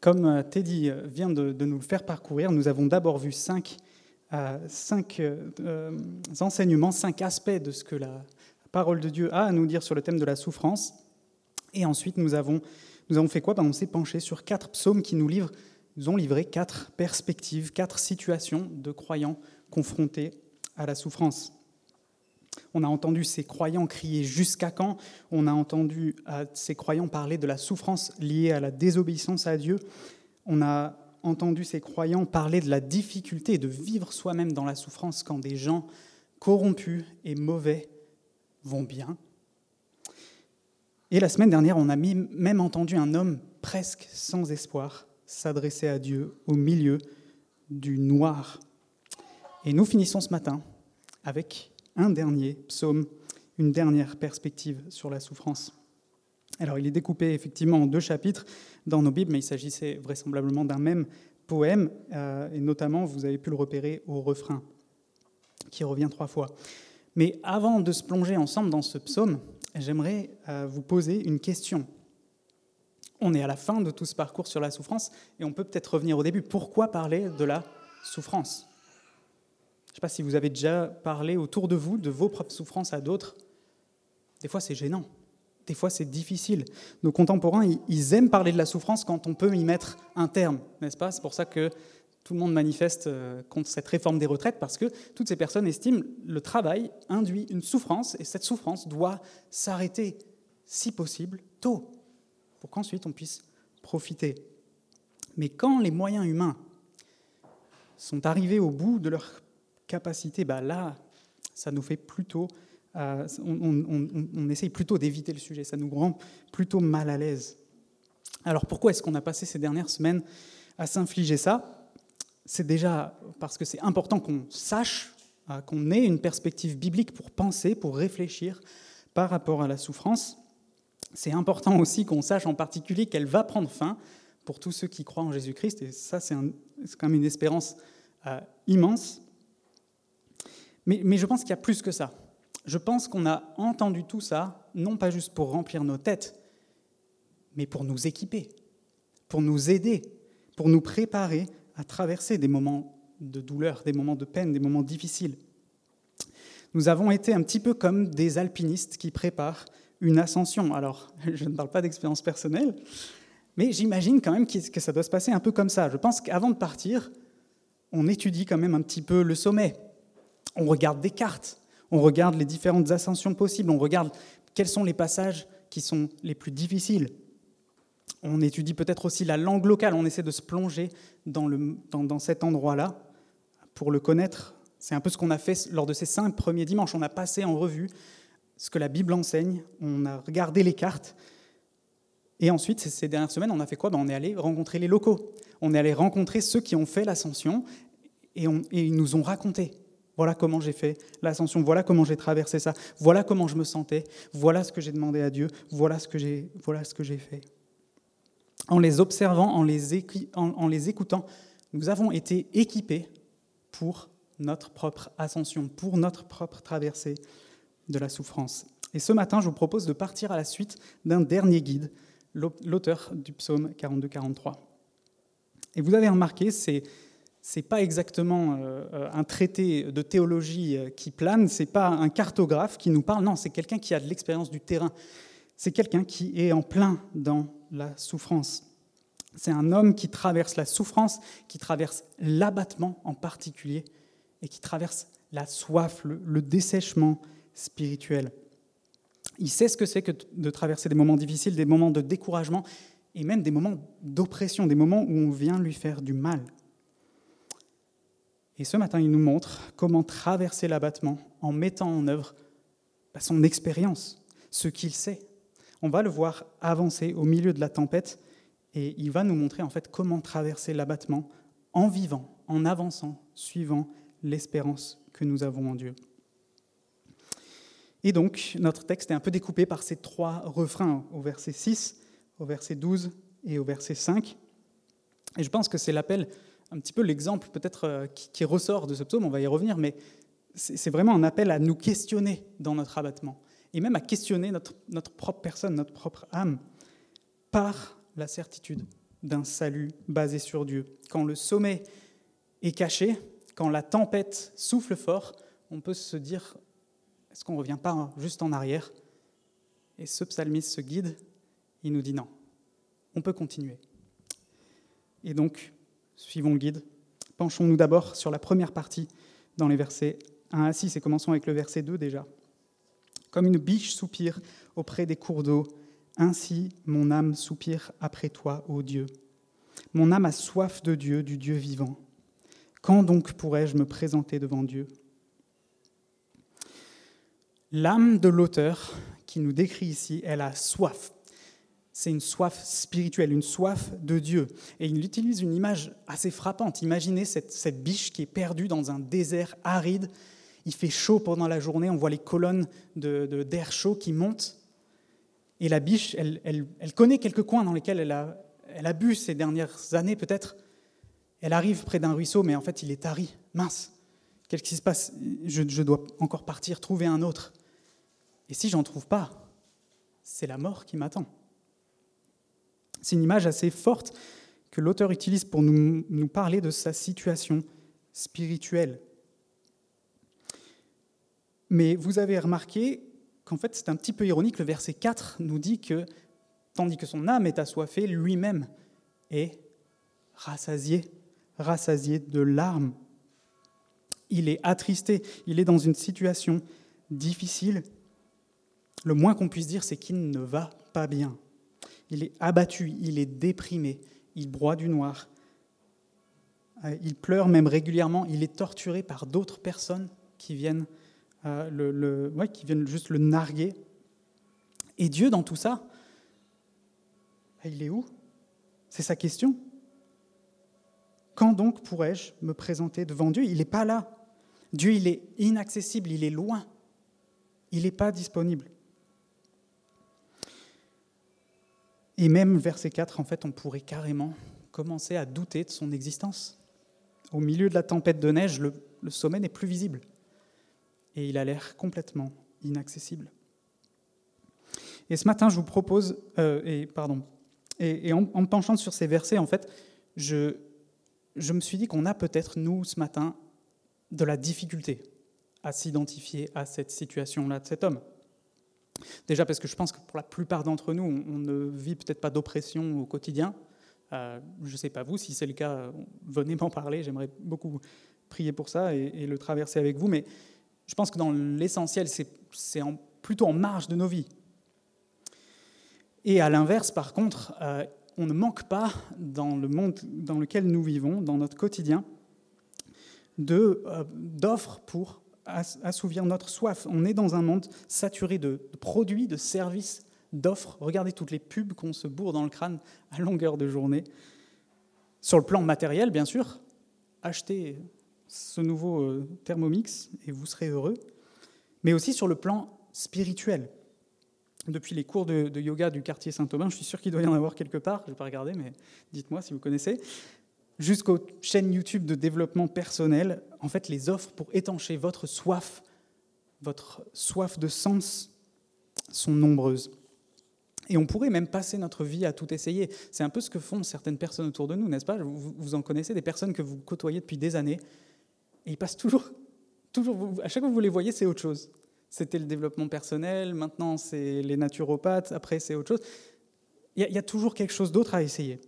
Comme euh, Teddy euh, vient de, nous le faire parcourir, nous avons d'abord vu cinq, cinq enseignements, cinq aspects de ce que la parole de Dieu a à nous dire sur le thème de la souffrance. Et ensuite, nous avons, nous avons fait quoi? Ben, On s'est penché sur quatre psaumes qui nous, livrent, nous ont livré quatre perspectives, quatre situations de croyants confrontés à la souffrance. On a entendu ces croyants crier jusqu'à quand On a entendu euh, ces croyants parler de la souffrance liée à la désobéissance à Dieu. On a entendu ces croyants parler de la difficulté de vivre soi-même dans la souffrance quand des gens corrompus et mauvais vont bien. Et la semaine dernière, on a même entendu un homme presque sans espoir s'adresser à Dieu au milieu du noir. Et nous finissons ce matin avec un dernier psaume, une dernière perspective sur la souffrance. Alors il est découpé effectivement en deux chapitres dans nos Bibles, mais il s'agissait vraisemblablement d'un même poème, euh, et notamment vous avez pu le repérer au refrain, qui revient trois fois. Mais avant de se plonger ensemble dans ce psaume, j'aimerais euh, vous poser une question. On est à la fin de tout ce parcours sur la souffrance, et on peut peut-être revenir au début. Pourquoi parler de la souffrance? Je ne sais pas si vous avez déjà parlé autour de vous de vos propres souffrances à d'autres. Des fois, c'est gênant. Des fois, c'est difficile. Nos contemporains, ils aiment parler de la souffrance quand on peut y mettre un terme, n'est-ce pas? C'est pour ça que tout le monde manifeste euh, contre cette réforme des retraites, parce que toutes ces personnes estiment le travail induit une souffrance, et cette souffrance doit s'arrêter, si possible, tôt, pour qu'ensuite on puisse profiter. Mais quand les moyens humains sont arrivés au bout de leur capacité, bah là, ça nous fait plutôt, euh, on, essaye plutôt d'éviter le sujet, ça nous rend plutôt mal à l'aise. Alors pourquoi est-ce qu'on a passé ces dernières semaines à s'infliger ça? C'est déjà parce que c'est important qu'on sache, euh, qu'on ait une perspective biblique pour penser, pour réfléchir par rapport à la souffrance. C'est important aussi qu'on sache en particulier qu'elle va prendre fin pour tous ceux qui croient en Jésus-Christ, et ça c'est quand même une espérance euh, immense. Mais, je pense qu'il y a plus que ça. Je pense qu'on a entendu tout ça, non pas juste pour remplir nos têtes, mais pour nous équiper, pour nous aider, pour nous préparer à traverser des moments de douleur, des moments de peine, des moments difficiles. Nous avons été un petit peu comme des alpinistes qui préparent une ascension. Alors, je ne parle pas d'expérience personnelle, mais j'imagine quand même que ça doit se passer un peu comme ça. Je pense qu'avant de partir, on étudie quand même un petit peu le sommet, on regarde des cartes, on regarde les différentes ascensions possibles, on regarde quels sont les passages qui sont les plus difficiles. On étudie peut-être aussi la langue locale, on essaie de se plonger dans, cet endroit-là pour le connaître. C'est un peu ce qu'on a fait lors de ces cinq premiers dimanches. On a passé en revue ce que la Bible enseigne, on a regardé les cartes, et ensuite, ces dernières semaines, on a fait quoi? Ben, On est allé rencontrer les locaux. On est allé rencontrer ceux qui ont fait l'ascension, et ils nous ont raconté voilà comment j'ai fait l'ascension, voilà comment j'ai traversé ça, voilà comment je me sentais, voilà ce que j'ai demandé à Dieu, voilà ce que j'ai, voilà fait. En les observant, en les, en les écoutant, nous avons été équipés pour notre propre ascension, pour notre propre traversée de la souffrance. Et ce matin, je vous propose de partir à la suite d'un dernier guide, l'auteur du psaume 42-43. Et vous avez remarqué, c'est c'est pas exactement euh, un traité de théologie euh, qui plane, c'est pas un cartographe qui nous parle, non, c'est quelqu'un qui a de l'expérience du terrain. C'est quelqu'un qui est en plein dans la souffrance. C'est un homme qui traverse la souffrance, qui traverse l'abattement en particulier, et qui traverse la soif, le, dessèchement spirituel. Il sait ce que c'est que de traverser des moments difficiles, des moments de découragement, et même des moments d'oppression, des moments où on vient lui faire du mal. Et ce matin, il nous montre comment traverser l'abattement en mettant en œuvre bah, son expérience, ce qu'il sait. On va le voir avancer au milieu de la tempête et il va nous montrer en fait comment traverser l'abattement en vivant, en avançant, suivant l'espérance que nous avons en Dieu. Et donc, notre texte est un peu découpé par ces trois refrains, au verset 6, au verset 12 et au verset 5. Et je pense que c'est l'appel un petit peu l'exemple peut-être euh, qui, ressort de ce psaume, on va y revenir, mais c'est vraiment un appel à nous questionner dans notre abattement, et même à questionner notre, notre propre personne, notre propre âme, par la certitude d'un salut basé sur Dieu. Quand le sommet est caché, quand la tempête souffle fort, on peut se dire, est-ce qu'on ne revient pas juste en arrière? Et ce psalmiste se guide, il nous dit non, on peut continuer. Et donc, suivons le guide. Penchons-nous d'abord sur la première partie dans les versets 1 à 6 et commençons avec le verset 2 déjà. Comme une biche soupire auprès des cours d'eau, ainsi mon âme soupire après toi, ô Dieu. Mon âme a soif de Dieu, du Dieu vivant. Quand donc pourrais-je me présenter devant Dieu? L'âme de l'auteur qui nous décrit ici, elle a soif c'est une soif spirituelle, une soif de Dieu. Et il utilise une image assez frappante. Imaginez cette, biche qui est perdue dans un désert aride. Il fait chaud pendant la journée, on voit les colonnes d'air chaud qui montent. Et la biche, elle, connaît quelques coins dans lesquels elle a, elle a bu ces dernières années peut-être. Elle arrive près d'un ruisseau, mais en fait il est tari, mince. Qu'est-ce qui se passe? Je, je dois encore partir, trouver un autre. Et si j'en trouve pas, c'est la mort qui m'attend. C'est une image assez forte que l'auteur utilise pour nous, parler de sa situation spirituelle. Mais vous avez remarqué qu'en fait c'est un petit peu ironique, le verset 4 nous dit que tandis que son âme est assoiffée, lui-même est rassasié, rassasié de larmes. Il est attristé, il est dans une situation difficile. Le moins qu'on puisse dire, c'est qu'il ne va pas bien il est abattu, il est déprimé, il broie du noir, euh, il pleure même régulièrement, il est torturé par d'autres personnes qui viennent, euh, qui viennent juste le narguer. Et Dieu, dans tout ça, il est où? C'est sa question. Quand donc pourrais-je me présenter devant Dieu? Il n'est pas là. Dieu, il est inaccessible, il est loin. Il n'est pas disponible. Et même verset 4, en fait, on pourrait carrément commencer à douter de son existence. Au milieu de la tempête de neige, le, sommet n'est plus visible. Et il a l'air complètement inaccessible. Et ce matin, je vous propose, euh, et pardon, et, en, me penchant sur ces versets, en fait, je, je me suis dit qu'on a peut-être, nous, ce matin, de la difficulté à s'identifier à cette situation-là de cet homme. Déjà parce que je pense que pour la plupart d'entre nous, on, ne vit peut-être pas d'oppression au quotidien. Euh, je ne sais pas vous, si c'est le cas, venez m'en parler, j'aimerais beaucoup prier pour ça et, le traverser avec vous, mais je pense que dans l'essentiel, c'est plutôt en marge de nos vies. Et à l'inverse, par contre, euh, on ne manque pas dans le monde dans lequel nous vivons, dans notre quotidien, euh, d'offres pour assouvir notre soif. On est dans un monde saturé de produits, de services, d'offres. Regardez toutes les pubs qu'on se bourre dans le crâne à longueur de journée. Sur le plan matériel, bien sûr, achetez ce nouveau euh, Thermomix et vous serez heureux. Mais aussi sur le plan spirituel. Depuis les cours de, de yoga du quartier Saint-Aubin, je suis sûr qu'il doit y en avoir quelque part, je n'ai pas regardé, mais dites-moi si vous connaissez jusqu'aux chaînes YouTube de développement personnel, en fait, les offres pour étancher votre soif, votre soif de sens, sont nombreuses. Et on pourrait même passer notre vie à tout essayer. C'est un peu ce que font certaines personnes autour de nous, n'est-ce pas? Vous, en connaissez des personnes que vous côtoyez depuis des années, et ils passent toujours, toujours, à chaque fois que vous les voyez, c'est autre chose. C'était le développement personnel, maintenant c'est les naturopathes, après c'est autre chose. Il y, a toujours quelque chose d'autre à essayer.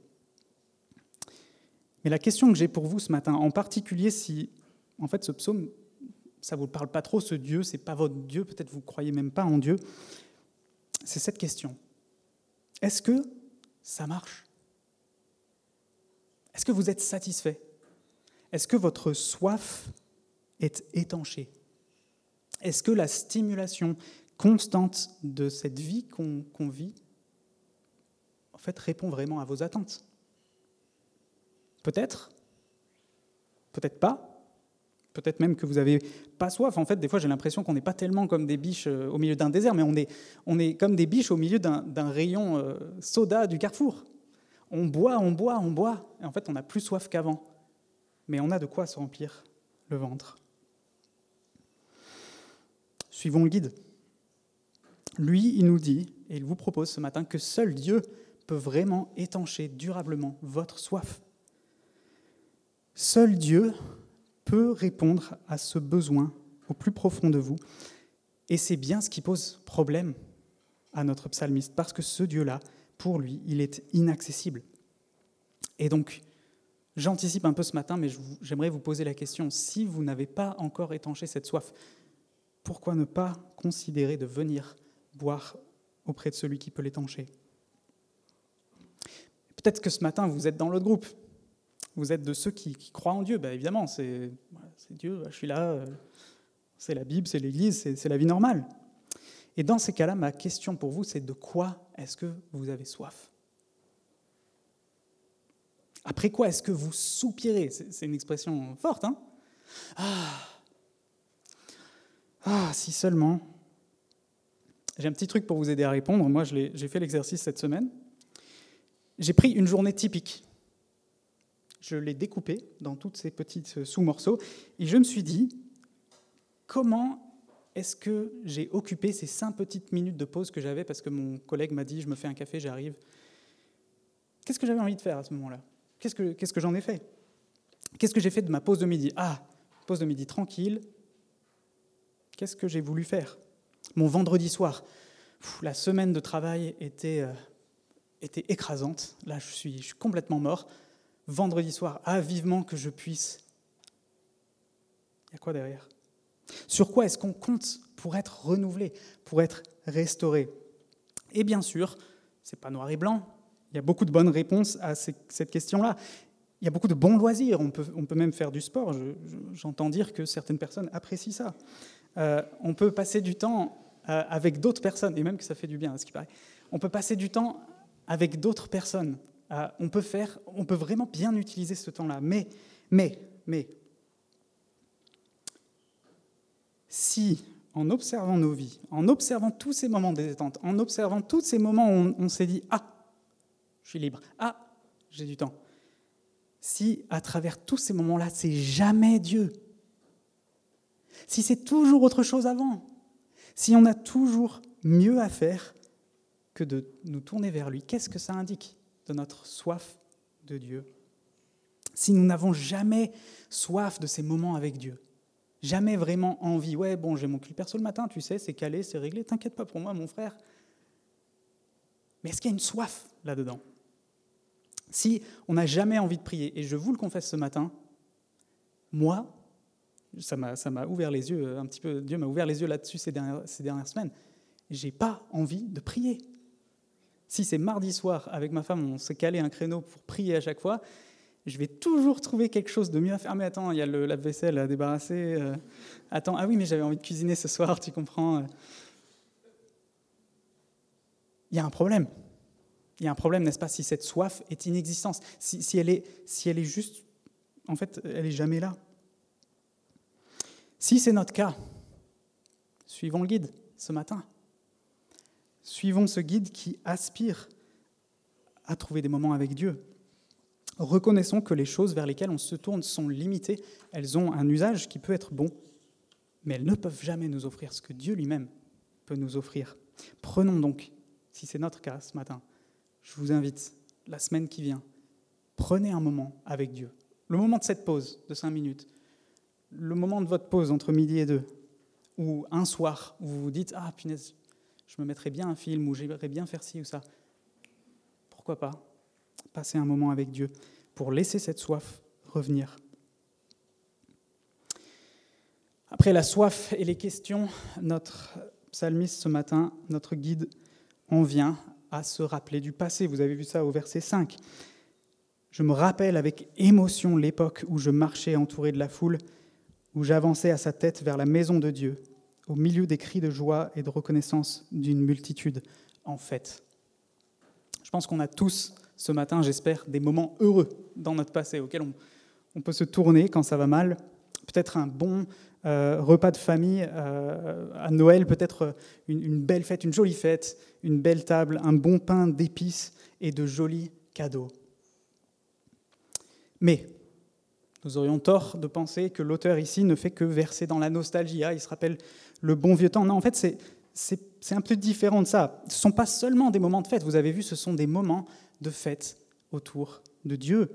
Mais la question que j'ai pour vous ce matin, en particulier si, en fait, ce psaume, ça ne vous parle pas trop, ce Dieu, c'est pas votre Dieu, peut-être vous ne croyez même pas en Dieu, c'est cette question. Est-ce que ça marche? Est-ce que vous êtes satisfait? Est-ce que votre soif est étanchée? Est-ce que la stimulation constante de cette vie qu'on vit, en fait, répond vraiment à vos attentes? Peut-être, peut-être pas. Peut-être même que vous n'avez pas soif. En fait, des fois, j'ai l'impression qu'on n'est pas tellement comme des biches euh, au milieu d'un désert, mais on est, comme des biches au milieu d'un rayon euh, soda du carrefour. On boit, on boit, on boit. Et en fait, on a plus soif qu'avant. Mais on a de quoi se remplir le ventre. Suivons le guide. Lui, il nous dit, et il vous propose ce matin, que seul Dieu peut vraiment étancher durablement votre soif. Seul Dieu peut répondre à ce besoin au plus profond de vous. Et c'est bien ce qui pose problème à notre psalmiste, parce que ce Dieu-là, pour lui, il est inaccessible. Et donc, j'anticipe un peu ce matin, mais j'aimerais vous poser la question, si vous n'avez pas encore étanché cette soif, pourquoi ne pas considérer de venir boire auprès de celui qui peut l'étancher? Peut-être que ce matin, vous êtes dans l'autre groupe. Vous êtes de ceux qui, croient en Dieu. Ben évidemment, c'est Dieu, je suis là, euh, c'est la Bible, c'est l'Église, c'est la vie normale. Et dans ces cas-là, ma question pour vous, c'est de quoi est-ce que vous avez soif? Après quoi est-ce que vous soupirez? C'est une expression forte, hein? Ah. ah, si seulement. J'ai un petit truc pour vous aider à répondre. Moi, j'ai fait l'exercice cette semaine. J'ai pris une journée typique. Je l'ai découpée dans toutes ces petites sous-morceaux. Et je me suis dit, comment est-ce que j'ai occupé ces cinq petites minutes de pause que j'avais parce que mon collègue m'a dit, je me fais un café, j'arrive. Qu'est-ce que j'avais envie de faire à ce moment-là? Qu'est-ce que, qu'est-ce que j'en ai fait? Qu'est-ce que j'ai fait de ma pause de midi? Ah, pause de midi tranquille. Qu'est-ce que j'ai voulu faire? Mon vendredi soir, la semaine de travail était, euh, était écrasante. Là, je suis, je suis complètement mort. Vendredi soir, ah, vivement que je puisse. Il y a quoi derrière? Sur quoi est-ce qu'on compte pour être renouvelé, pour être restauré? Et bien sûr, c'est pas noir et blanc. Il y a beaucoup de bonnes réponses à cette question-là. Il y a beaucoup de bons loisirs. On peut, on peut même faire du sport. J'entends dire que certaines personnes apprécient ça. Euh, on peut passer du temps euh, avec d'autres personnes, et même que ça fait du bien, à ce qui paraît. On peut passer du temps avec d'autres personnes. Euh, on peut faire, on peut vraiment bien utiliser ce temps-là. Mais, mais, mais, si en observant nos vies, en observant tous ces moments de détente, en observant tous ces moments où on, s'est dit ah, je suis libre, ah, j'ai du temps. Si à travers tous ces moments-là, c'est jamais Dieu, si c'est toujours autre chose avant, si on a toujours mieux à faire que de nous tourner vers lui, qu'est-ce que ça indique? De notre soif de Dieu Si nous n'avons jamais soif de ces moments avec Dieu, jamais vraiment envie, ouais, bon, j'ai mon cul perso le matin, tu sais, c'est calé, c'est réglé, t'inquiète pas pour moi, mon frère. Mais est-ce qu'il y a une soif là-dedans? Si on n'a jamais envie de prier, et je vous le confesse ce matin, moi, ça m'a ouvert les yeux un petit peu, Dieu m'a ouvert les yeux là-dessus ces dernières, ces dernières semaines, j'ai pas envie de prier. Si c'est mardi soir, avec ma femme, on s'est calé un créneau pour prier à chaque fois, je vais toujours trouver quelque chose de mieux à faire. Mais attends, il y a le lave-vaisselle à débarrasser. Euh, attends, ah oui, mais j'avais envie de cuisiner ce soir, tu comprends euh. Il y a un problème. Il y a un problème, n'est-ce pas, si cette soif est inexistante, si, si, elle est, si elle est juste, en fait, elle n'est jamais là. Si c'est notre cas, suivons le guide ce matin. Suivons ce guide qui aspire à trouver des moments avec Dieu. Reconnaissons que les choses vers lesquelles on se tourne sont limitées, elles ont un usage qui peut être bon, mais elles ne peuvent jamais nous offrir ce que Dieu lui-même peut nous offrir. Prenons donc, si c'est notre cas ce matin, je vous invite, la semaine qui vient, prenez un moment avec Dieu. Le moment de cette pause de cinq minutes, le moment de votre pause entre midi et deux, ou un soir où vous vous dites Ah, punaise, je me mettrais bien un film ou j'aimerais bien faire ci ou ça. Pourquoi pas passer un moment avec Dieu pour laisser cette soif revenir. Après la soif et les questions, notre psalmiste ce matin, notre guide, en vient à se rappeler du passé. Vous avez vu ça au verset 5. Je me rappelle avec émotion l'époque où je marchais entouré de la foule, où j'avançais à sa tête vers la maison de Dieu au milieu des cris de joie et de reconnaissance d'une multitude en fête. Je pense qu'on a tous ce matin, j'espère, des moments heureux dans notre passé auxquels on, peut se tourner quand ça va mal. Peut-être un bon euh, repas de famille euh, à Noël, peut-être une, une, belle fête, une jolie fête, une belle table, un bon pain d'épices et de jolis cadeaux. Mais nous aurions tort de penser que l'auteur ici ne fait que verser dans la nostalgie. Ah, il se rappelle le bon vieux temps. Non, en fait, c'est un peu différent de ça. Ce ne sont pas seulement des moments de fête, vous avez vu, ce sont des moments de fête autour de Dieu.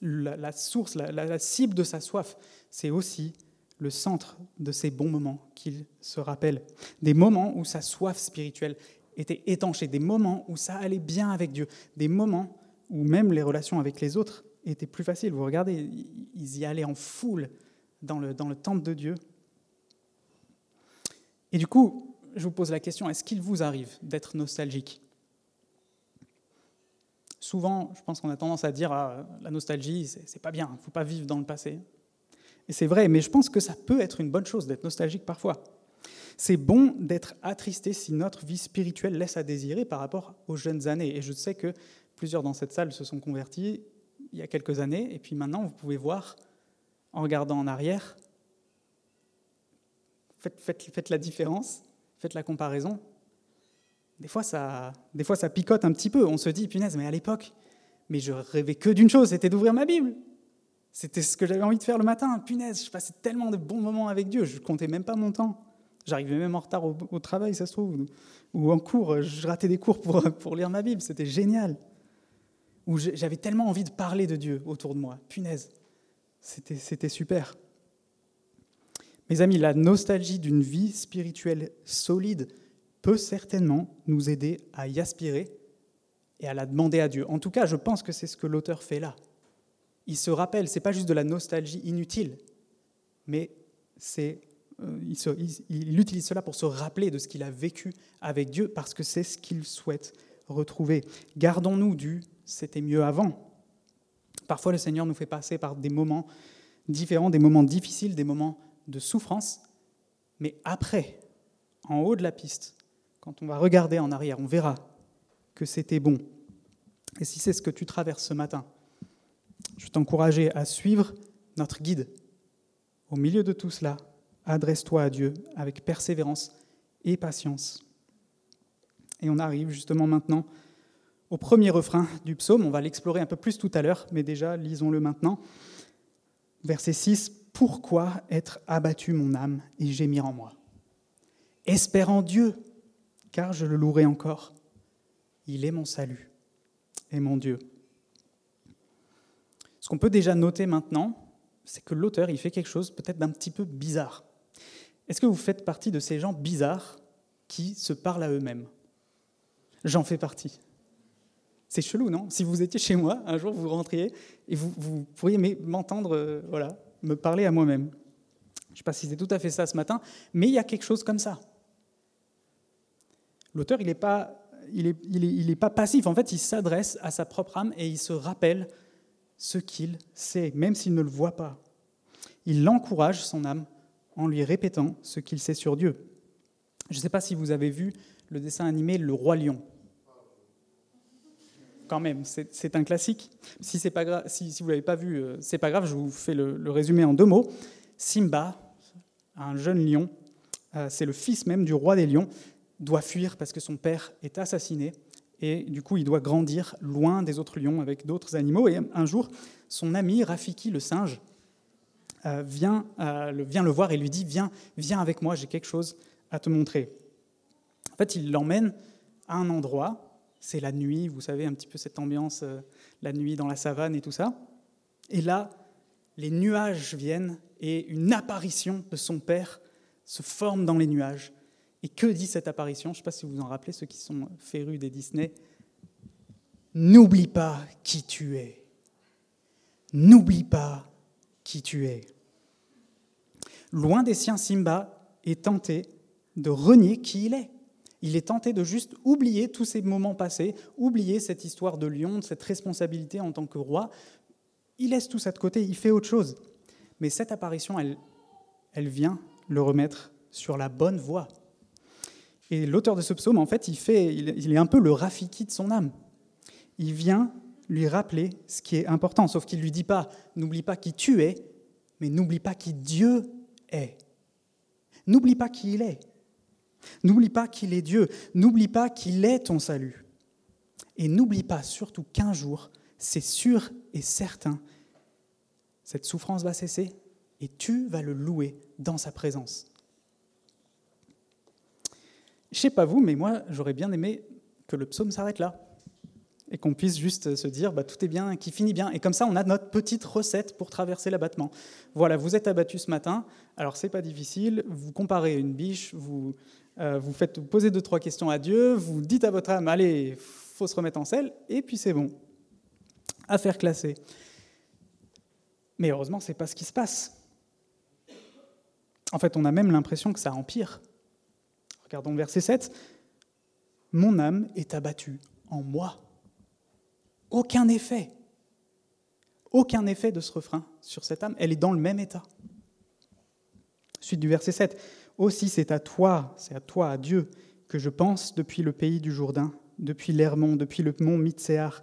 La, source, la, cible de sa soif, c'est aussi le centre de ces bons moments qu'il se rappelle. Des moments où sa soif spirituelle était étanchée, des moments où ça allait bien avec Dieu, des moments où même les relations avec les autres étaient plus faciles. Vous regardez, ils y allaient en foule dans le, dans le temple de Dieu. Et du coup, je vous pose la question, est-ce qu'il vous arrive d'être nostalgique? Souvent, je pense qu'on a tendance à dire ah, la nostalgie, c'est pas bien, il ne faut pas vivre dans le passé. Et c'est vrai, mais je pense que ça peut être une bonne chose d'être nostalgique parfois. C'est bon d'être attristé si notre vie spirituelle laisse à désirer par rapport aux jeunes années. Et je sais que plusieurs dans cette salle se sont convertis il y a quelques années, et puis maintenant vous pouvez voir, en regardant en arrière, faites, la différence, faites la comparaison. Des fois, ça, des fois, ça picote un petit peu. On se dit, punaise, mais à l'époque, mais je rêvais que d'une chose, c'était d'ouvrir ma Bible. C'était ce que j'avais envie de faire le matin. Punaise, je passais tellement de bons moments avec Dieu, je comptais même pas mon temps. J'arrivais même en retard au, travail, ça se trouve, ou en cours. Je ratais des cours pour, pour lire ma Bible, c'était génial. Ou j'avais tellement envie de parler de Dieu autour de moi. Punaise, c'était super. Mes amis, la nostalgie d'une vie spirituelle solide peut certainement nous aider à y aspirer et à la demander à Dieu. En tout cas, je pense que c'est ce que l'auteur fait là. Il se rappelle, c'est pas juste de la nostalgie inutile, mais c'est euh, il, utilise cela pour se rappeler de ce qu'il a vécu avec Dieu parce que c'est ce qu'il souhaite retrouver. Gardons-nous du c'était mieux avant. Parfois, le Seigneur nous fait passer par des moments différents, des moments difficiles, des moments de souffrance, mais après, en haut de la piste, quand on va regarder en arrière, on verra que c'était bon. Et si c'est ce que tu traverses ce matin, je veux t'encourager à suivre notre guide. Au milieu de tout cela, adresse-toi à Dieu avec persévérance et patience. Et on arrive justement maintenant au premier refrain du psaume. On va l'explorer un peu plus tout à l'heure, mais déjà, lisons-le maintenant. Verset 6. Pourquoi être abattu mon âme et gémir en moi? Espère en Dieu, car je le louerai encore. Il est mon salut et mon Dieu. Ce qu'on peut déjà noter maintenant, c'est que l'auteur, il fait quelque chose peut-être d'un petit peu bizarre. Est-ce que vous faites partie de ces gens bizarres qui se parlent à eux-mêmes? J'en fais partie. C'est chelou, non? Si vous étiez chez moi, un jour vous rentriez et vous, pourriez m'entendre euh, voilà, me parler à moi-même. Je ne sais pas si c'est tout à fait ça ce matin, mais il y a quelque chose comme ça. L'auteur, il n'est pas, il est, il est, pas passif, en fait, il s'adresse à sa propre âme et il se rappelle ce qu'il sait, même s'il ne le voit pas. Il encourage son âme en lui répétant ce qu'il sait sur Dieu. Je ne sais pas si vous avez vu le dessin animé Le Roi Lion quand même, c'est un classique. Si, vous ne l'avez pas vu, euh, c'est pas grave, je vous fais le, résumé en deux mots. Simba, un jeune lion, euh, c'est le fils même du roi des lions, doit fuir parce que son père est assassiné. Et du coup, il doit grandir loin des autres lions avec d'autres animaux. Et un jour, son ami Rafiki, le singe, euh, vient, vient le voir et lui dit Viens, viens avec moi, j'ai quelque chose à te montrer. En fait, il l'emmène à un endroit c'est la nuit, vous savez, un petit peu cette ambiance, euh, la nuit dans la savane et tout ça. Et là, les nuages viennent et une apparition de son père se forme dans les nuages. Et que dit cette apparition? Je ne sais pas si vous vous en rappelez, ceux qui sont férus des Disney. N'oublie pas qui tu es. N'oublie pas qui tu es. Loin des siens, Simba est tenté de renier qui il est. Il est tenté de juste oublier tous ces moments passés, oublier cette histoire de lion, cette responsabilité en tant que roi. Il laisse tout ça de côté, il fait autre chose. Mais cette apparition, elle, elle vient le remettre sur la bonne voie. Et l'auteur de ce psaume, en fait, il, fait, il est un peu le Rafiki de son âme. Il vient lui rappeler ce qui est important, sauf qu'il ne lui dit pas, n'oublie pas qui tu es, mais n'oublie pas qui Dieu est. N'oublie pas qui il est. N'oublie pas qu'il est Dieu, n'oublie pas qu'il est ton salut. Et n'oublie pas surtout qu'un jour, c'est sûr et certain, cette souffrance va cesser et tu vas le louer dans sa présence. Je sais pas vous, mais moi, j'aurais bien aimé que le psaume s'arrête là et qu'on puisse juste se dire bah, tout est bien, qui finit bien. Et comme ça, on a notre petite recette pour traverser l'abattement. Voilà, vous êtes abattu ce matin, alors c'est pas difficile, vous comparez une biche, vous, vous faites poser deux, trois questions à Dieu, vous dites à votre âme, allez, faut se remettre en selle, et puis c'est bon. Affaire classée. Mais heureusement, c'est pas ce qui se passe. En fait, on a même l'impression que ça empire. Regardons le verset 7. Mon âme est abattue en moi. Aucun effet. Aucun effet de ce refrain sur cette âme. Elle est dans le même état. Suite du verset 7. Aussi c'est à toi, c'est à toi, à Dieu, que je pense depuis le pays du Jourdain, depuis l'Hermon, depuis le mont Mitséar.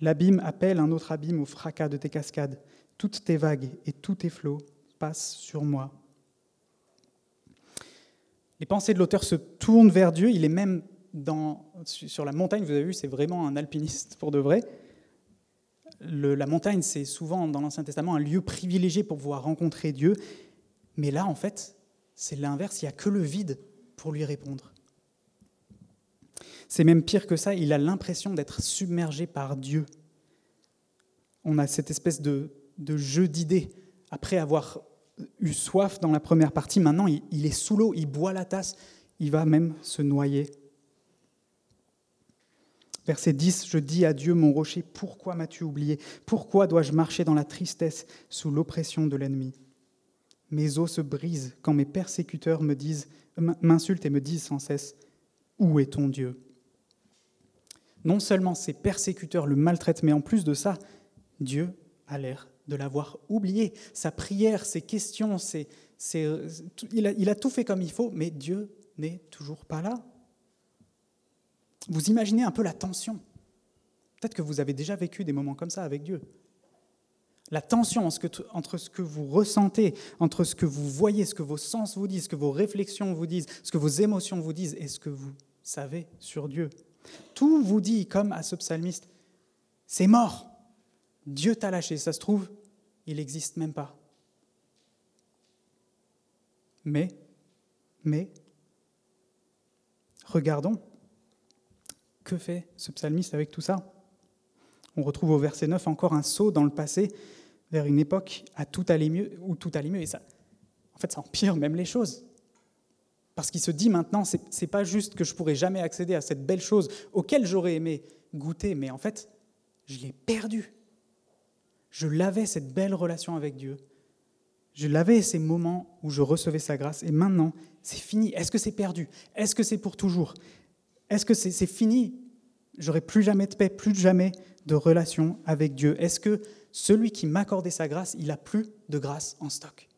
L'abîme appelle un autre abîme au fracas de tes cascades. Toutes tes vagues et tous tes flots passent sur moi. Les pensées de l'auteur se tournent vers Dieu. Il est même sur la montagne. Vous avez vu, c'est vraiment un alpiniste pour de vrai. la montagne, c'est souvent dans l'Ancien Testament un lieu privilégié pour pouvoir rencontrer Dieu. Mais là, en fait, c'est l'inverse. Il n'y a que le vide pour lui répondre. C'est même pire que ça. Il a l'impression d'être submergé par Dieu. On a cette espèce de, jeu d'idées. Après avoir eu soif dans la première partie, maintenant il, est sous l'eau, il boit la tasse, il va même se noyer. Verset 10, je dis à Dieu, mon rocher, pourquoi m'as-tu oublié? Pourquoi dois-je marcher dans la tristesse sous l'oppression de l'ennemi? Mes os se brisent quand mes persécuteurs me disent, m'insultent et me disent sans cesse, où est ton Dieu? Non seulement ses persécuteurs le maltraitent, mais en plus de ça, Dieu a l'air de l'avoir oublié. Sa prière, ses questions, il, a, tout fait comme il faut, mais Dieu n'est toujours pas là. Vous imaginez un peu la tension. Peut-être que vous avez déjà vécu des moments comme ça avec Dieu. La tension entre ce que vous ressentez, entre ce que vous voyez, ce que vos sens vous disent, ce que vos réflexions vous disent, ce que vos émotions vous disent et ce que vous savez sur Dieu. Tout vous dit, comme à ce psalmiste, c'est mort. Dieu t'a lâché, ça se trouve, il n'existe même pas. Mais, mais, regardons, que fait ce psalmiste avec tout ça On retrouve au verset 9 encore un saut dans le passé vers une époque à tout allait mieux, où tout allait mieux, et ça, en fait, ça empire même les choses. Parce qu'il se dit maintenant, ce n'est pas juste que je pourrais jamais accéder à cette belle chose auquel j'aurais aimé goûter, mais en fait, je l'ai perdue. Je l'avais, cette belle relation avec Dieu. Je l'avais, ces moments où je recevais sa grâce. Et maintenant, c'est fini. Est-ce que c'est perdu? Est-ce que c'est pour toujours? Est-ce que c'est fini? J'aurai plus jamais de paix, plus jamais de relation avec Dieu. Est-ce que celui qui m'accordait sa grâce, il a plus de grâce en stock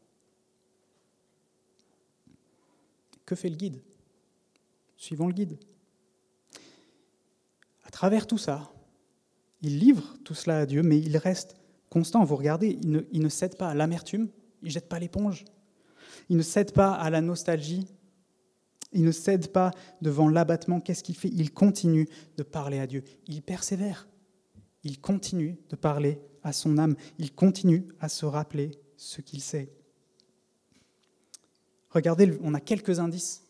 Que fait le guide? Suivons le guide. À travers tout ça, il livre tout cela à Dieu, mais il reste constant. Vous regardez, il ne, cède pas à l'amertume, il ne jette pas l'éponge. Il ne cède pas à la nostalgie. Il ne cède pas devant l'abattement. Qu'est-ce qu'il fait? Il continue de parler à Dieu. Il persévère. Il continue de parler à son âme. Il continue à se rappeler ce qu'il sait. Regardez, on a quelques indices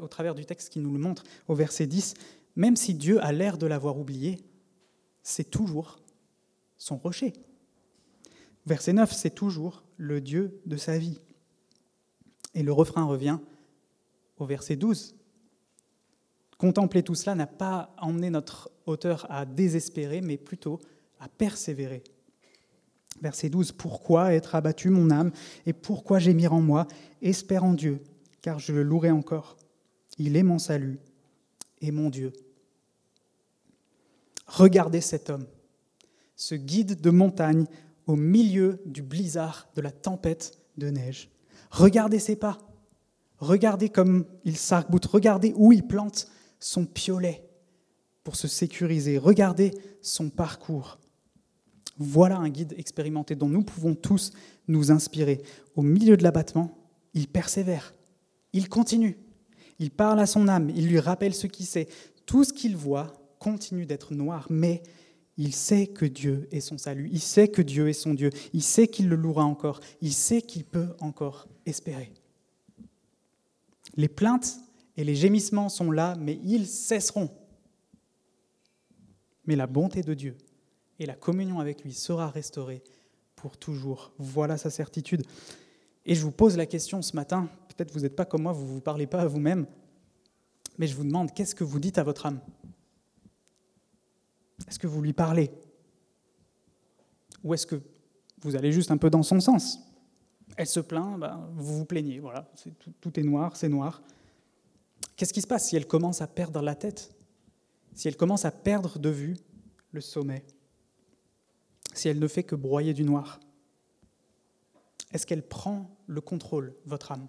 au travers du texte qui nous le montrent. Au verset 10, même si Dieu a l'air de l'avoir oublié, c'est toujours son rocher. Verset 9, c'est toujours le Dieu de sa vie. Et le refrain revient au verset 12. Contempler tout cela n'a pas emmené notre auteur à désespérer, mais plutôt à persévérer. Verset 12, Pourquoi être abattu mon âme et pourquoi gémir en moi Espère en Dieu, car je le louerai encore. Il est mon salut et mon Dieu. Regardez cet homme, ce guide de montagne au milieu du blizzard, de la tempête de neige. Regardez ses pas. Regardez comme il sarc Regardez où il plante son piolet pour se sécuriser. Regardez son parcours. Voilà un guide expérimenté dont nous pouvons tous nous inspirer. Au milieu de l'abattement, il persévère. Il continue. Il parle à son âme. Il lui rappelle ce qu'il sait. Tout ce qu'il voit continue d'être noir, mais il sait que Dieu est son salut, il sait que Dieu est son Dieu, il sait qu'il le louera encore, il sait qu'il peut encore espérer. Les plaintes et les gémissements sont là, mais ils cesseront. Mais la bonté de Dieu et la communion avec lui sera restaurée pour toujours. Voilà sa certitude. Et je vous pose la question ce matin, peut-être vous n'êtes pas comme moi, vous ne vous parlez pas à vous-même, mais je vous demande, qu'est-ce que vous dites à votre âme? Est-ce que vous lui parlez? Ou est-ce que vous allez juste un peu dans son sens? Elle se plaint, ben, vous vous plaignez, voilà, tout est noir, c'est noir. Qu'est-ce qui se passe si elle commence à perdre la tête? Si elle commence à perdre de vue le sommet? Si elle ne fait que broyer du noir? Est-ce qu'elle prend le contrôle, votre âme?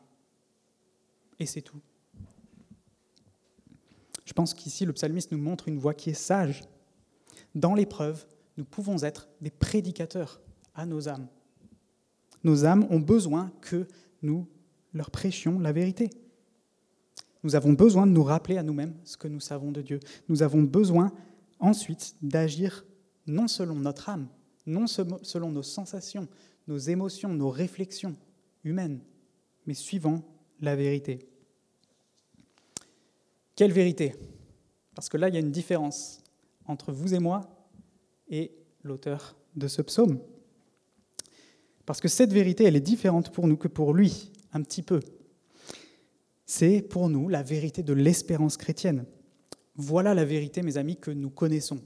Et c'est tout. Je pense qu'ici, le psalmiste nous montre une voie qui est sage. Dans l'épreuve, nous pouvons être des prédicateurs à nos âmes. Nos âmes ont besoin que nous leur prêchions la vérité. Nous avons besoin de nous rappeler à nous-mêmes ce que nous savons de Dieu. Nous avons besoin ensuite d'agir non selon notre âme, non selon nos sensations, nos émotions, nos réflexions humaines, mais suivant la vérité. Quelle vérité? Parce que là, il y a une différence entre vous et moi et l'auteur de ce psaume. Parce que cette vérité, elle est différente pour nous que pour lui, un petit peu. C'est pour nous la vérité de l'espérance chrétienne. Voilà la vérité, mes amis, que nous connaissons.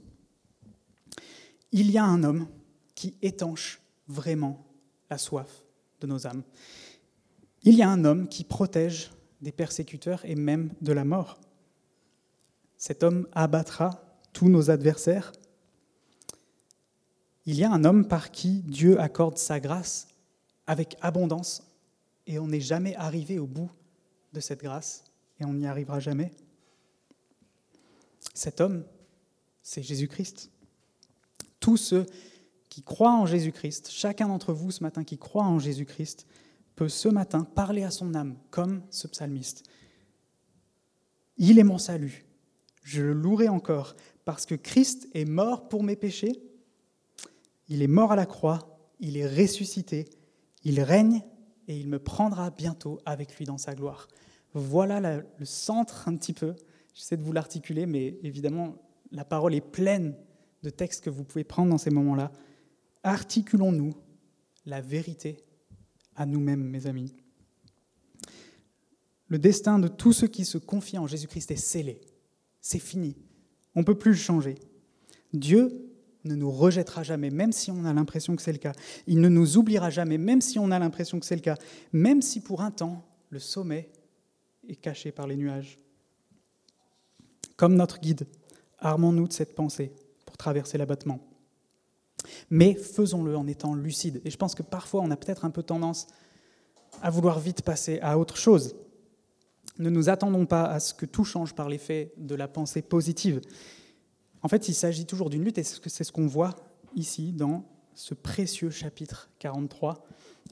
Il y a un homme qui étanche vraiment la soif de nos âmes. Il y a un homme qui protège des persécuteurs et même de la mort. Cet homme abattra tous nos adversaires. Il y a un homme par qui Dieu accorde sa grâce avec abondance et on n'est jamais arrivé au bout de cette grâce et on n'y arrivera jamais. Cet homme, c'est Jésus-Christ. Tous ceux qui croient en Jésus-Christ, chacun d'entre vous ce matin qui croit en Jésus-Christ, peut ce matin parler à son âme comme ce psalmiste. Il est mon salut. Je le louerai encore parce que Christ est mort pour mes péchés. Il est mort à la croix, il est ressuscité, il règne et il me prendra bientôt avec lui dans sa gloire. Voilà le centre un petit peu. J'essaie de vous l'articuler, mais évidemment, la parole est pleine de textes que vous pouvez prendre dans ces moments-là. Articulons-nous la vérité à nous-mêmes, mes amis. Le destin de tous ceux qui se confient en Jésus-Christ est scellé. C'est fini. On ne peut plus le changer. Dieu ne nous rejettera jamais, même si on a l'impression que c'est le cas. Il ne nous oubliera jamais, même si on a l'impression que c'est le cas. Même si pour un temps, le sommet est caché par les nuages. Comme notre guide, armons-nous de cette pensée pour traverser l'abattement. Mais faisons-le en étant lucides. Et je pense que parfois, on a peut-être un peu tendance à vouloir vite passer à autre chose. Ne nous attendons pas à ce que tout change par l'effet de la pensée positive. En fait, il s'agit toujours d'une lutte, et c'est ce qu'on voit ici dans ce précieux chapitre 43,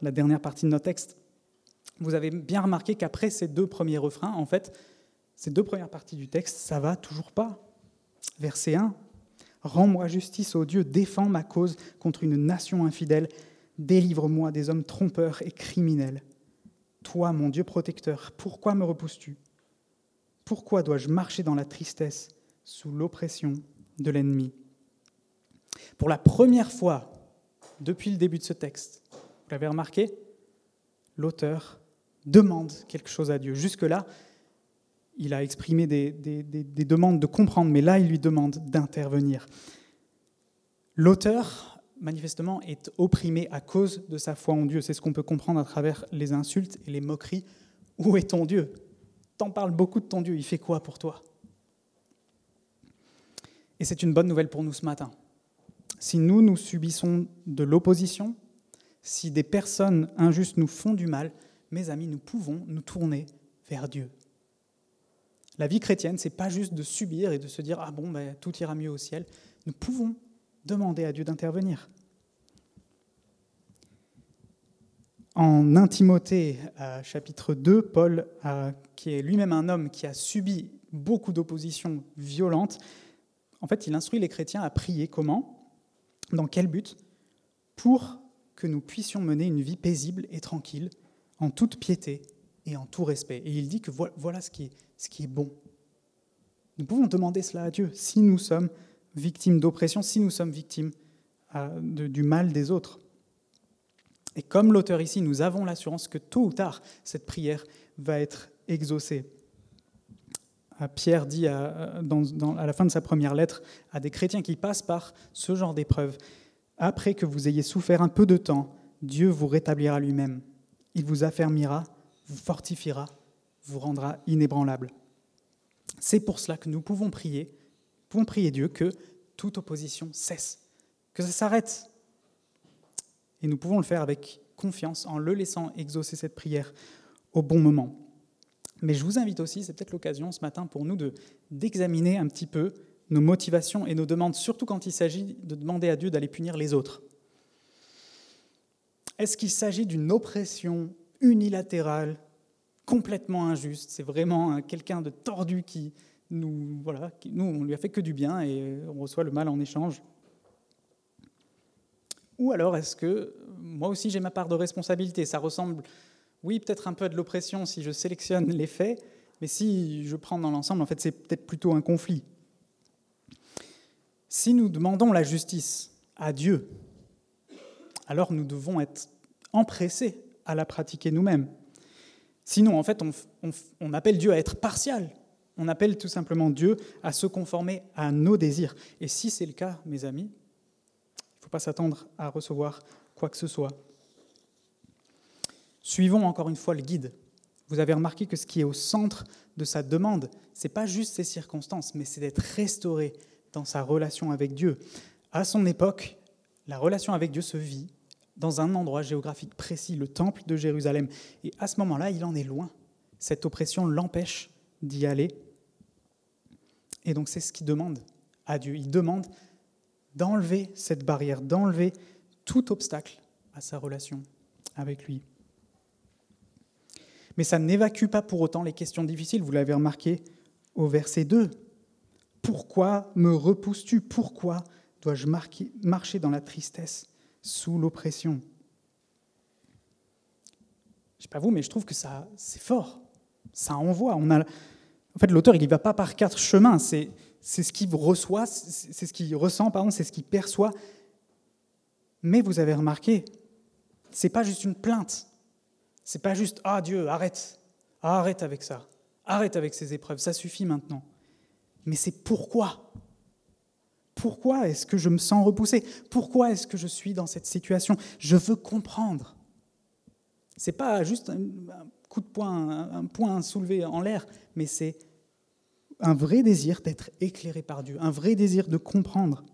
la dernière partie de notre texte. Vous avez bien remarqué qu'après ces deux premiers refrains, en fait, ces deux premières parties du texte, ça va toujours pas. Verset 1, Rends-moi justice, ô Dieu, défends ma cause contre une nation infidèle, délivre-moi des hommes trompeurs et criminels. Toi, mon Dieu protecteur, pourquoi me repousses-tu? Pourquoi dois-je marcher dans la tristesse, sous l'oppression de l'ennemi? Pour la première fois depuis le début de ce texte, vous l'avez remarqué, l'auteur demande quelque chose à Dieu. Jusque-là, il a exprimé des, des, demandes de comprendre, mais là, il lui demande d'intervenir. L'auteur, manifestement, est opprimé à cause de sa foi en Dieu. C'est ce qu'on peut comprendre à travers les insultes et les moqueries. Où est ton Dieu? T'en parles beaucoup de ton Dieu, il fait quoi pour toi? Et c'est une bonne nouvelle pour nous ce matin. Si nous, nous subissons de l'opposition, si des personnes injustes nous font du mal, mes amis, nous pouvons nous tourner vers Dieu. La vie chrétienne, c'est pas juste de subir et de se dire ah bon, ben, tout ira mieux au ciel. Nous pouvons demander à Dieu d'intervenir. En Intimothée, chapitre 2, Paul, qui est lui-même un homme qui a subi beaucoup d'opposition violente, en fait, il instruit les chrétiens à prier comment? Dans quel but? Pour que nous puissions mener une vie paisible et tranquille, en toute piété et en tout respect. Et il dit que voilà ce qui est, bon. Nous pouvons demander cela à Dieu si nous sommes victimes d'oppression, si nous sommes victimes euh, du mal des autres. Et comme l'auteur ici, nous avons l'assurance que tôt ou tard, cette prière va être exaucée. Euh, Pierre dit à, à la fin de sa première lettre à des chrétiens qui passent par ce genre d'épreuve, après que vous ayez souffert un peu de temps, Dieu vous rétablira lui-même. Il vous affermira, vous fortifiera, vous rendra inébranlable. C'est pour cela que nous pouvons prier, pouvons prier Dieu que toute opposition cesse, que ça s'arrête. Et nous pouvons le faire avec confiance en le laissant exaucer cette prière au bon moment. Mais je vous invite aussi, c'est peut-être l'occasion ce matin pour nous de, d'examiner un petit peu nos motivations et nos demandes, surtout quand il s'agit de demander à Dieu d'aller punir les autres. Est-ce qu'il s'agit d'une oppression unilatérale, complètement injuste C'est vraiment quelqu'un de tordu qui nous, voilà, qui, nous, on lui a fait que du bien et on reçoit le mal en échange. Ou alors est-ce que moi aussi j'ai ma part de responsabilité? Ça ressemble, oui, peut-être un peu à de l'oppression si je sélectionne les faits, mais si je prends dans l'ensemble, en fait, c'est peut-être plutôt un conflit. Si nous demandons la justice à Dieu, alors nous devons être empressés à la pratiquer nous-mêmes. Sinon, en fait, on, appelle Dieu à être partial. On appelle tout simplement Dieu à se conformer à nos désirs. Et si c'est le cas, mes amis, il ne faut pas s'attendre à recevoir quoi que ce soit. Suivons encore une fois le guide. Vous avez remarqué que ce qui est au centre de sa demande, ce n'est pas juste ses circonstances, mais c'est d'être restauré dans sa relation avec Dieu. À son époque, la relation avec Dieu se vit dans un endroit géographique précis, le temple de Jérusalem. Et à ce moment-là, il en est loin. Cette oppression l'empêche d'y aller. Et donc c'est ce qu'il demande à Dieu. Il demande d'enlever cette barrière, d'enlever tout obstacle à sa relation avec lui. Mais ça n'évacue pas pour autant les questions difficiles, vous l'avez remarqué au verset 2. Pourquoi me repousses-tu Pourquoi dois-je marcher dans la tristesse? Sous l'oppression. Je ne sais pas vous, mais je trouve que ça, c'est fort. Ça envoie. On a, en fait, l'auteur, il ne va pas par quatre chemins. C'est, c'est ce qu'il reçoit, c'est ce qu'il ressent, pardon, c'est ce qu'il perçoit. Mais vous avez remarqué, c'est pas juste une plainte. C'est pas juste ah Dieu, arrête, arrête avec ça, arrête avec ces épreuves, ça suffit maintenant. Mais c'est pourquoi? Pourquoi est-ce que je me sens repoussé? Pourquoi est-ce que je suis dans cette situation? Je veux comprendre. Ce n'est pas juste un coup de poing, un point soulevé en l'air, mais c'est un vrai désir d'être éclairé par Dieu, un vrai désir de comprendre.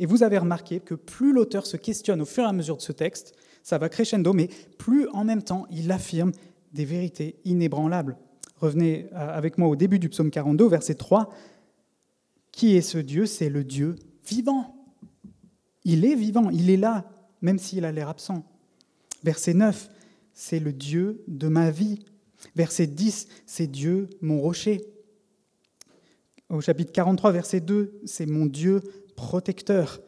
Et vous avez remarqué que plus l'auteur se questionne au fur et à mesure de ce texte, ça va crescendo, mais plus en même temps il affirme des vérités inébranlables. Revenez euh, avec moi au début du psaume 42, verset 3. Qui est ce Dieu? C'est le Dieu vivant. Il est vivant, il est là, même s'il a l'air absent. Verset 9, c'est le Dieu de ma vie. Verset 10, c'est Dieu mon rocher. Au chapitre 43, verset 2, c'est mon Dieu protecteur.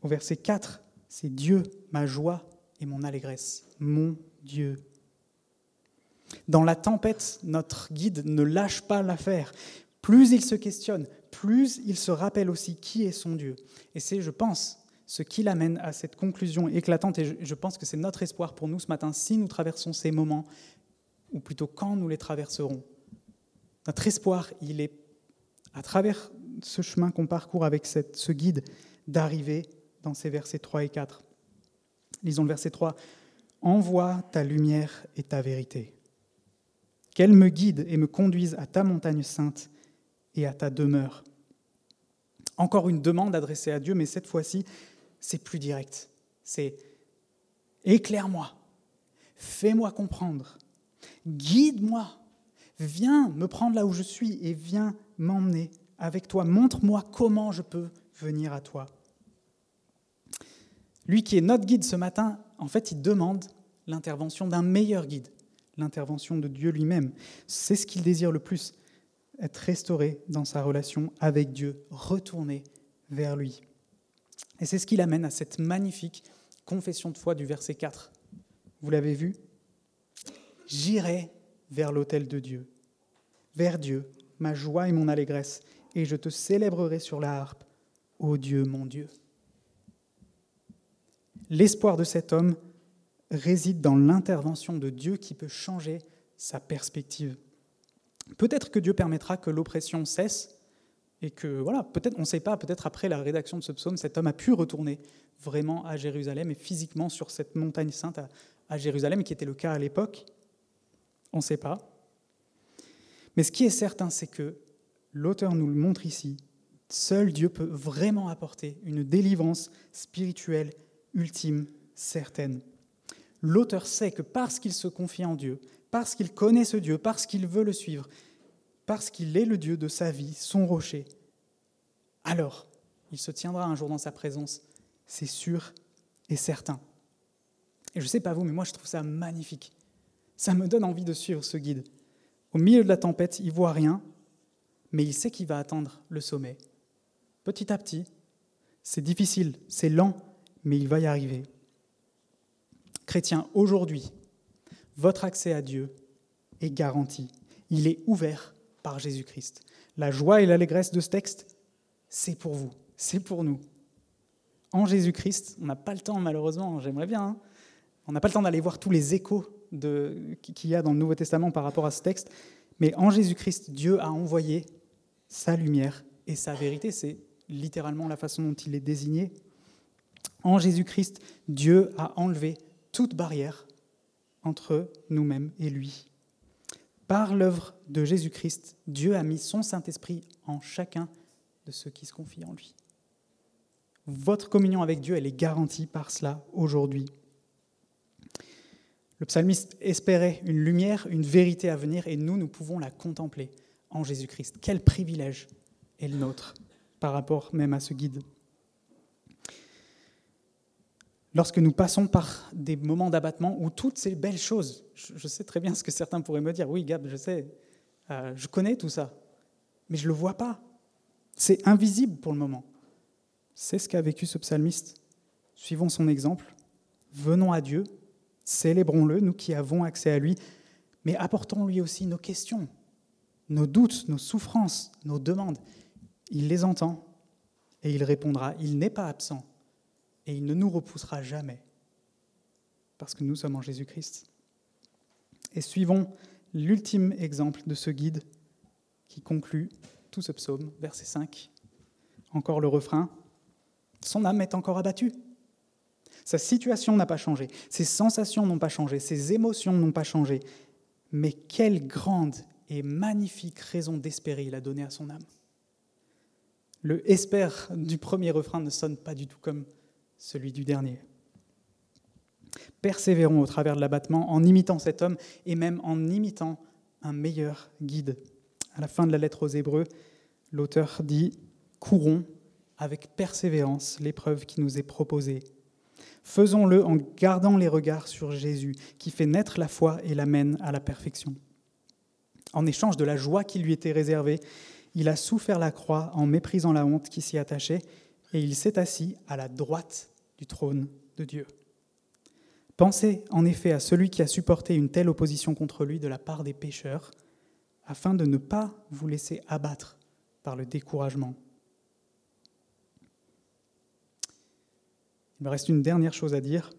Au verset 4, c'est Dieu ma joie et mon allégresse, mon Dieu. Dans la tempête, notre guide ne lâche pas l'affaire. Plus il se questionne, plus il se rappelle aussi qui est son Dieu. Et c'est, je pense, ce qui l'amène à cette conclusion éclatante, et je pense que c'est notre espoir pour nous ce matin, si nous traversons ces moments, ou plutôt quand nous les traverserons. Notre espoir, il est, à travers ce chemin qu'on parcourt avec ce guide, d'arriver dans ces versets 3 et 4. Lisons le verset 3. Envoie ta lumière et ta vérité. Qu'elle me guide et me conduise à ta montagne sainte et à ta demeure. Encore une demande adressée à Dieu, mais cette fois-ci, c'est plus direct. C'est éclaire-moi, fais-moi comprendre, guide-moi, viens me prendre là où je suis et viens m'emmener avec toi. Montre-moi comment je peux venir à toi. Lui qui est notre guide ce matin, en fait, il demande l'intervention d'un meilleur guide, l'intervention de Dieu lui-même. C'est ce qu'il désire le plus être restauré dans sa relation avec Dieu, retourné vers lui. Et c'est ce qui l'amène à cette magnifique confession de foi du verset 4. Vous l'avez vu? J'irai vers l'autel de Dieu, vers Dieu, ma joie et mon allégresse, et je te célébrerai sur la harpe, ô Dieu mon Dieu. L'espoir de cet homme réside dans l'intervention de Dieu qui peut changer sa perspective. Peut-être que Dieu permettra que l'oppression cesse et que, voilà, peut-être, on ne sait pas, peut-être après la rédaction de ce psaume, cet homme a pu retourner vraiment à Jérusalem et physiquement sur cette montagne sainte à, Jérusalem, qui était le cas à l'époque. On ne sait pas. Mais ce qui est certain, c'est que l'auteur nous le montre ici. Seul Dieu peut vraiment apporter une délivrance spirituelle ultime, certaine. L'auteur sait que parce qu'il se confie en Dieu, parce qu'il connaît ce Dieu, parce qu'il veut le suivre, parce qu'il est le Dieu de sa vie, son rocher, alors il se tiendra un jour dans sa présence, c'est sûr et certain. Et je ne sais pas vous, mais moi je trouve ça magnifique. Ça me donne envie de suivre ce guide. Au milieu de la tempête, il voit rien, mais il sait qu'il va atteindre le sommet. Petit à petit, c'est difficile, c'est lent, mais il va y arriver. Chrétien, aujourd'hui, votre accès à Dieu est garanti. Il est ouvert par Jésus-Christ. La joie et l'allégresse de ce texte, c'est pour vous, c'est pour nous. En Jésus-Christ, on n'a pas le temps malheureusement, j'aimerais bien, hein. on n'a pas le temps d'aller voir tous les échos qu'il y a dans le Nouveau Testament par rapport à ce texte, mais en Jésus-Christ, Dieu a envoyé sa lumière et sa vérité, c'est littéralement la façon dont il est désigné. En Jésus-Christ, Dieu a enlevé toute barrière entre nous-mêmes et lui. Par l'œuvre de Jésus-Christ, Dieu a mis son Saint-Esprit en chacun de ceux qui se confient en lui. Votre communion avec Dieu, elle est garantie par cela aujourd'hui. Le psalmiste espérait une lumière, une vérité à venir, et nous, nous pouvons la contempler en Jésus-Christ. Quel privilège est le nôtre par rapport même à ce guide. Lorsque nous passons par des moments d'abattement où toutes ces belles choses, je sais très bien ce que certains pourraient me dire, oui Gab, je sais, euh, je connais tout ça, mais je ne le vois pas. C'est invisible pour le moment. C'est ce qu'a vécu ce psalmiste. Suivons son exemple. Venons à Dieu, célébrons-le, nous qui avons accès à lui, mais apportons-lui aussi nos questions, nos doutes, nos souffrances, nos demandes. Il les entend et il répondra. Il n'est pas absent et il ne nous repoussera jamais parce que nous sommes en Jésus-Christ. Et suivons l'ultime exemple de ce guide qui conclut tout ce psaume, verset 5. Encore le refrain. Son âme est encore abattue. Sa situation n'a pas changé, ses sensations n'ont pas changé, ses émotions n'ont pas changé. Mais quelle grande et magnifique raison d'espérer il a donné à son âme. Le espère du premier refrain ne sonne pas du tout comme celui du dernier. Persévérons au travers de l'abattement en imitant cet homme et même en imitant un meilleur guide. À la fin de la lettre aux Hébreux, l'auteur dit Courons avec persévérance l'épreuve qui nous est proposée. Faisons-le en gardant les regards sur Jésus, qui fait naître la foi et l'amène à la perfection. En échange de la joie qui lui était réservée, il a souffert la croix en méprisant la honte qui s'y attachait, et il s'est assis à la droite du trône de Dieu. Pensez en effet à celui qui a supporté une telle opposition contre lui de la part des pécheurs, afin de ne pas vous laisser abattre par le découragement. Il me reste une dernière chose à dire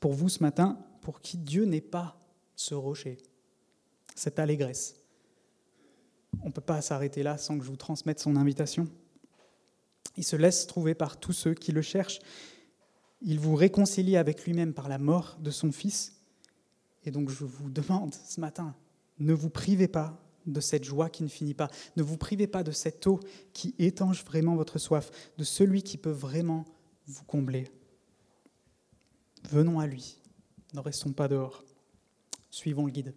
pour vous ce matin, pour qui Dieu n'est pas ce rocher cette allégresse. On ne peut pas s'arrêter là sans que je vous transmette son invitation. Il se laisse trouver par tous ceux qui le cherchent. Il vous réconcilie avec lui-même par la mort de son Fils. Et donc je vous demande ce matin, ne vous privez pas de cette joie qui ne finit pas. Ne vous privez pas de cette eau qui étanche vraiment votre soif, de celui qui peut vraiment vous combler. Venons à lui, ne restons pas dehors. Suivons le guide.